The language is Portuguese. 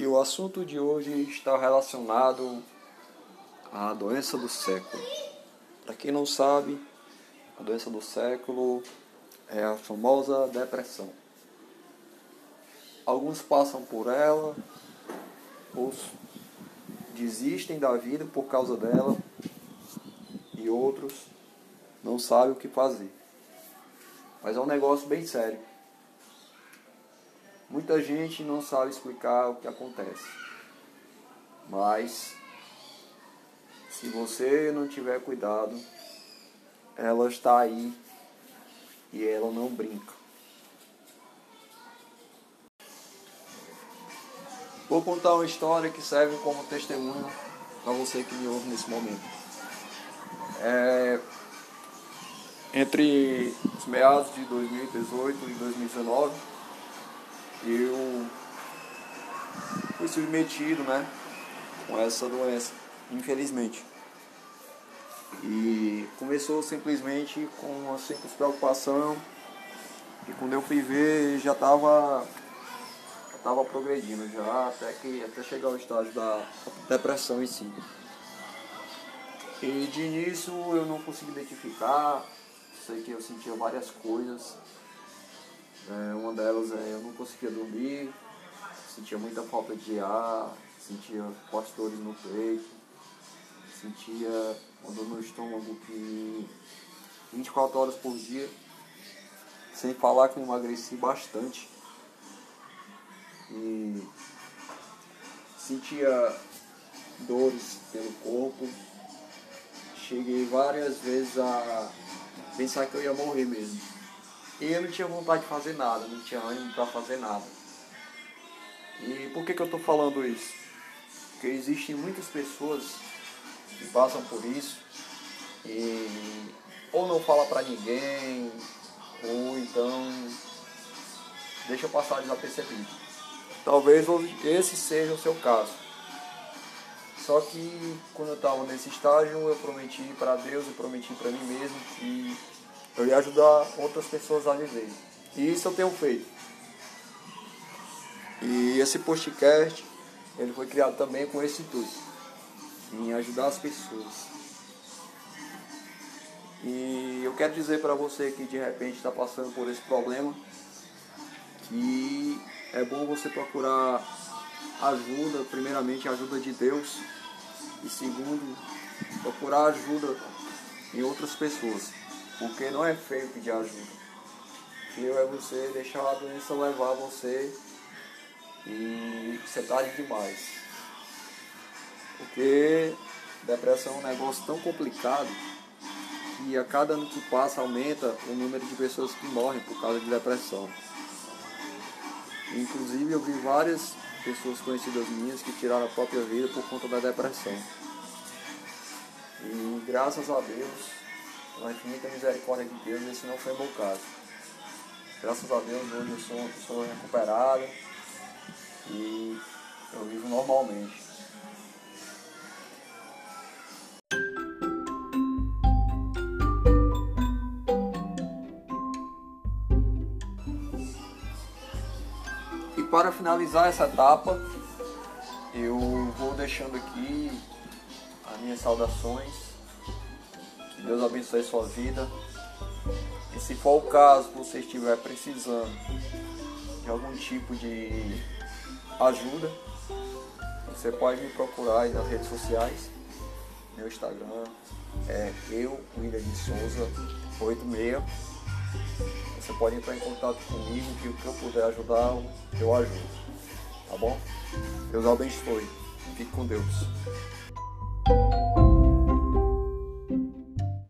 E o assunto de hoje está relacionado à doença do século. Para quem não sabe, a doença do século é a famosa depressão. Alguns passam por ela, outros desistem da vida por causa dela e outros não sabem o que fazer. Mas é um negócio bem sério. Muita gente não sabe explicar o que acontece. Mas se você não tiver cuidado, ela está aí e ela não brinca. Vou contar uma história que serve como testemunho para você que me ouve nesse momento. É, entre os meados de 2018 e 2019, eu fui submetido né, com essa doença, infelizmente. E começou simplesmente com uma simples preocupação. E quando eu fui ver, já estava tava progredindo já até que até chegar ao estágio da depressão em si. E de início eu não consegui identificar, sei que eu sentia várias coisas. É, uma delas é eu não conseguia dormir, sentia muita falta de ar, sentia fortes dores no peito, sentia uma dor no estômago que 24 horas por dia, sem falar que eu emagreci bastante. E sentia dores pelo corpo. Cheguei várias vezes a pensar que eu ia morrer mesmo. E eu não tinha vontade de fazer nada, não tinha ânimo para fazer nada. E por que, que eu estou falando isso? Porque existem muitas pessoas que passam por isso e ou não fala para ninguém, ou então deixa passar desapercebido. Talvez esse seja o seu caso. Só que quando eu estava nesse estágio, eu prometi para Deus e prometi para mim mesmo que eu ia ajudar outras pessoas a viver. E isso eu tenho feito. E esse podcast, ele foi criado também com esse intuito, em ajudar as pessoas. E eu quero dizer para você que de repente está passando por esse problema, que é bom você procurar ajuda, primeiramente ajuda de Deus, e segundo, procurar ajuda em outras pessoas, porque não é feio pedir ajuda. Feio é você deixar a doença levar você e você tarde demais. Porque depressão é um negócio tão complicado que a cada ano que passa aumenta o número de pessoas que morrem por causa de depressão. Inclusive eu vi várias pessoas conhecidas minhas que tiraram a própria vida por conta da depressão. E graças a Deus, pela infinita misericórdia de Deus, esse não foi meu caso. Graças a Deus hoje eu sou uma pessoa recuperada e eu vivo normalmente. E para finalizar essa etapa, eu vou deixando aqui as minhas saudações. Que Deus abençoe sua vida. E se for o caso, você estiver precisando de algum tipo de ajuda, você pode me procurar nas redes sociais. Meu Instagram é eu, William de Souza 86. Você pode entrar em contato comigo que o que eu puder ajudar, eu ajudo. Tá bom? Deus abençoe. Fique com Deus.